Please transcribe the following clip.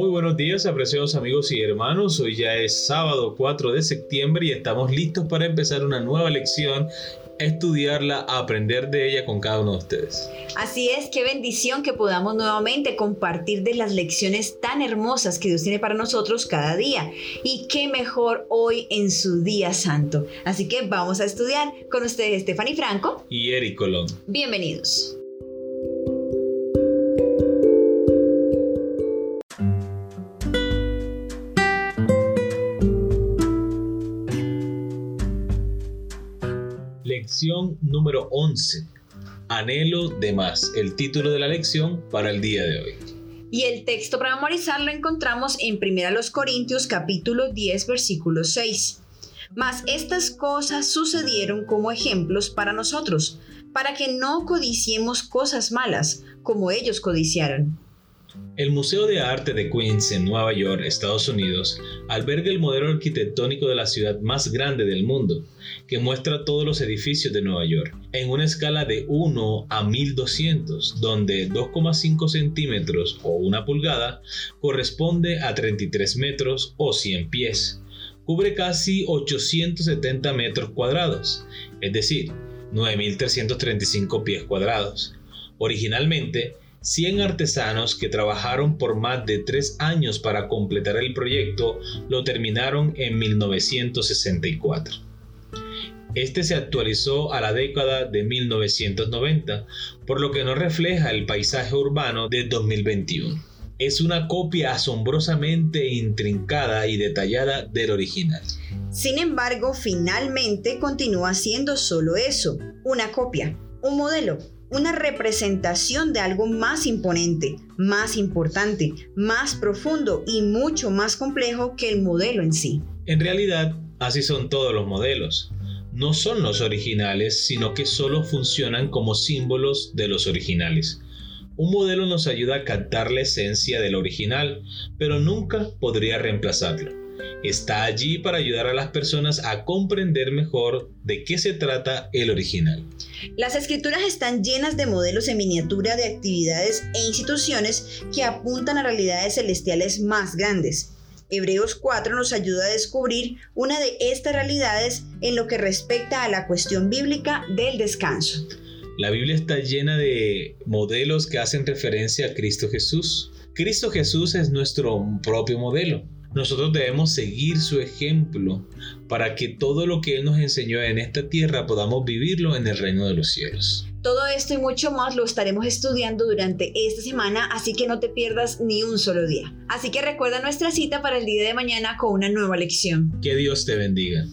Muy buenos días, apreciados amigos y hermanos. Hoy ya es sábado 4 de septiembre y estamos listos para empezar una nueva lección, estudiarla, aprender de ella con cada uno de ustedes. Así es, qué bendición que podamos nuevamente compartir de las lecciones tan hermosas que Dios tiene para nosotros cada día. Y qué mejor hoy en su día santo. Así que vamos a estudiar con ustedes Stephanie Franco y Eric Colón. Bienvenidos. Lección número 11. Anhelo de más. El título de la lección para el día de hoy. Y el texto para memorizar lo encontramos en 1 Corintios capítulo 10 versículo 6. Mas estas cosas sucedieron como ejemplos para nosotros, para que no codiciemos cosas malas, como ellos codiciaron. El Museo de Arte de Queens en Nueva York, Estados Unidos, alberga el modelo arquitectónico de la ciudad más grande del mundo, que muestra todos los edificios de Nueva York, en una escala de 1 a 1200, donde 2,5 centímetros o una pulgada corresponde a 33 metros o 100 pies. Cubre casi 870 metros cuadrados, es decir, 9.335 pies cuadrados. Originalmente, 100 artesanos que trabajaron por más de tres años para completar el proyecto lo terminaron en 1964. Este se actualizó a la década de 1990, por lo que no refleja el paisaje urbano de 2021. Es una copia asombrosamente intrincada y detallada del original. Sin embargo, finalmente continúa siendo solo eso, una copia, un modelo, una representación de algo más imponente, más importante, más profundo y mucho más complejo que el modelo en sí. En realidad, así son todos los modelos. No son los originales, sino que solo funcionan como símbolos de los originales. Un modelo nos ayuda a captar la esencia del original, pero nunca podría reemplazarlo está allí para ayudar a las personas a comprender mejor de qué se trata el original. Las escrituras están llenas de modelos en miniatura de actividades e instituciones que apuntan a realidades celestiales más grandes. Hebreos 4 nos ayuda a descubrir una de estas realidades en lo que respecta a la cuestión bíblica del descanso. La Biblia está llena de modelos que hacen referencia a Cristo Jesús. Cristo Jesús es nuestro propio modelo. Nosotros debemos seguir su ejemplo para que todo lo que Él nos enseñó en esta tierra podamos vivirlo en el reino de los cielos. Todo esto y mucho más lo estaremos estudiando durante esta semana, así que no te pierdas ni un solo día. Así que recuerda nuestra cita para el día de mañana con una nueva lección. Que Dios te bendiga.